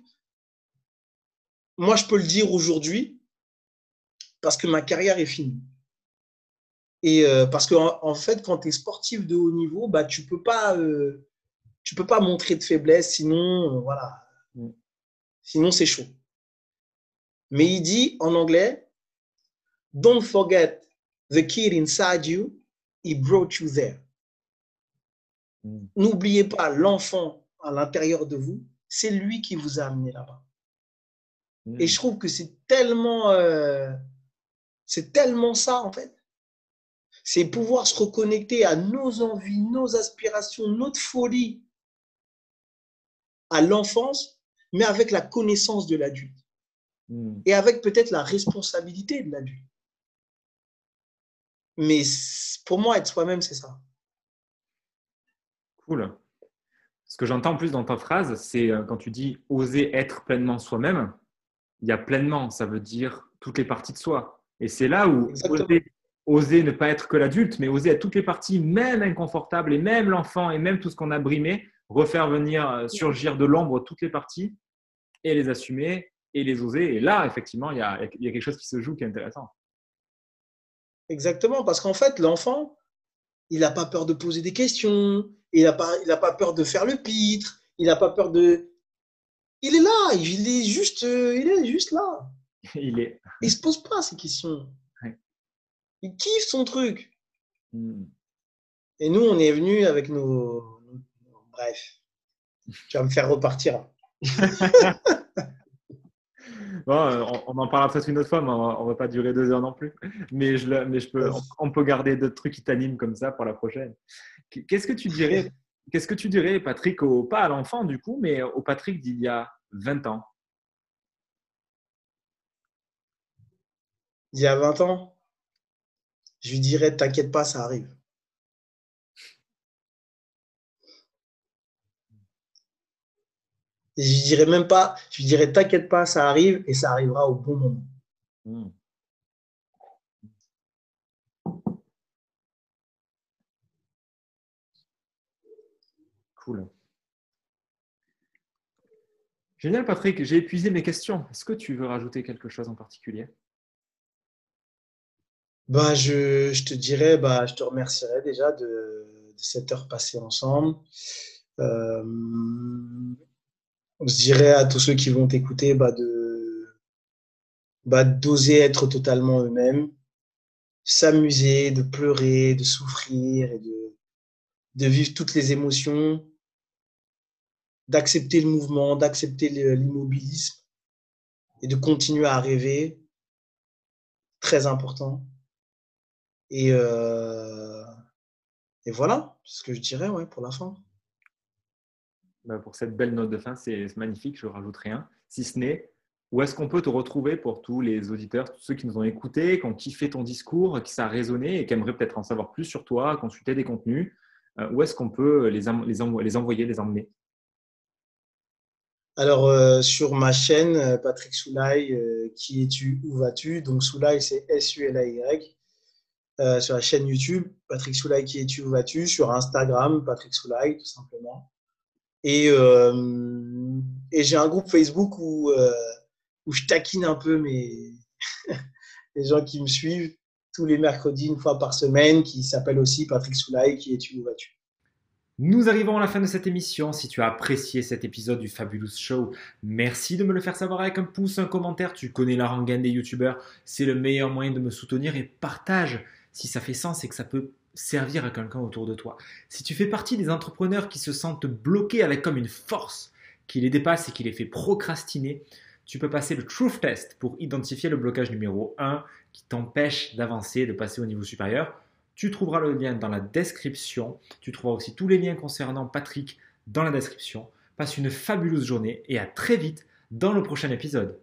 moi je peux le dire aujourd'hui, parce que ma carrière est finie. Et euh, parce qu'en en, fait, quand tu es sportif de haut niveau, bah, tu ne peux, pas, euh, tu peux pas montrer de faiblesse, sinon, euh, voilà. Sinon, c'est chaud. Mais il dit en anglais, Don't forget the kid inside you, he brought you there. Mm. N'oubliez pas l'enfant à l'intérieur de vous, c'est lui qui vous a amené là-bas. Et mm. je trouve que c'est tellement, c'est tellement ça, en fait c'est pouvoir se reconnecter à nos envies, nos aspirations, notre folie à l'enfance, mais avec la connaissance de l'adulte. Hmm. Et avec peut-être la responsabilité de l'adulte. Mais pour moi, être soi-même, c'est ça. Cool. Ce que j'entends plus dans ta phrase, c'est euh, quand tu dis oser être pleinement soi-même, il y a pleinement, ça veut dire toutes les parties de soi. Et c'est là où oser ne pas être que l'adulte, mais oser être toutes les parties, même inconfortables, et même l'enfant, et même tout ce qu'on a brimé, refaire venir euh, surgir de l'ombre toutes les parties, et les assumer, et les oser. Et là, effectivement, il y a, quelque chose qui se joue qui est intéressant. Exactement, parce qu'en fait, l'enfant, il n'a pas peur de poser des questions, il n'a pas, il pas peur de faire le pitre, il n'a pas peur de... Il est là, il est juste, euh, il est juste là. il est. Il se pose pas ces questions. Il kiffe son truc. Hmm. Et nous, on est venu avec nos. Bref, tu vas me faire repartir. bon, euh, on, en parlera peut-être une autre fois, mais on ne va pas durer deux heures non plus. Mais, je, mais je peux, on, peut garder d'autres trucs qui t'animent comme ça pour la prochaine. Qu'est-ce que tu dirais, qu'est-ce que tu dirais, Patrick, au, pas à l'enfant du coup, mais au Patrick d'il y a 20 ans? Il y a 20 ans, je lui dirais T'inquiète pas, ça arrive. je dirais même pas, je dirais t'inquiète pas, ça arrive et ça arrivera au bon moment. Hmm. Cool. Génial, Patrick. J'ai épuisé mes questions. Est-ce que tu veux rajouter quelque chose en particulier? Bah, je, te dirais, bah, je te remercierais déjà de, cette heure passée ensemble. Euh, je dirais à tous ceux qui vont t'écouter bah, de bah, d'oser être totalement eux-mêmes, s'amuser, de pleurer, de souffrir et de, de vivre toutes les émotions, d'accepter le mouvement, d'accepter l'immobilisme et de continuer à rêver. Très important. Et, euh, et voilà ce que je dirais ouais, pour la fin. Bah, pour cette belle note de fin. C'est magnifique, je ne rajoute rien. Si ce n'est, où est-ce qu'on peut te retrouver pour tous les auditeurs, tous ceux qui nous ont écoutés, qui ont kiffé ton discours, qui ça a résonné et qui aimeraient peut-être en savoir plus sur toi, consulter des contenus euh, Où est-ce qu'on peut les, les, envoyer, les emmener? Alors, euh, sur ma chaîne, Patrick Soulaï, qui es-tu, où vas-tu? Donc, Soulaï, c'est S-U-L-A-Y. Sur la chaîne YouTube, Patrick Soulaï, qui es-tu, où vas-tu? Sur Instagram, Patrick Soulaï, tout simplement. Et, euh, et j'ai un groupe Facebook où, euh, où je taquine un peu mes, les gens qui me suivent tous les mercredis, une fois par semaine, qui s'appelle aussi Patrick Soulaï, qui est Tu ou vas-tu? Nous arrivons à la fin de cette émission. Si tu as apprécié cet épisode du Fabulous Show, merci de me le faire savoir avec un pouce, un commentaire. Tu connais la rengaine des youtubeurs. C'est le meilleur moyen de me soutenir et partage si ça fait sens et que ça peut servir à quelqu'un autour de toi. Si tu fais partie des entrepreneurs qui se sentent bloqués avec comme une force qui les dépasse et qui les fait procrastiner, tu peux passer le Truth Test pour identifier le blocage numéro 1 qui t'empêche d'avancer, de passer au niveau supérieur. Tu trouveras le lien dans la description. Tu trouveras aussi tous les liens concernant Patrick dans la description. Passe une fabuleuse journée et à très vite dans le prochain épisode.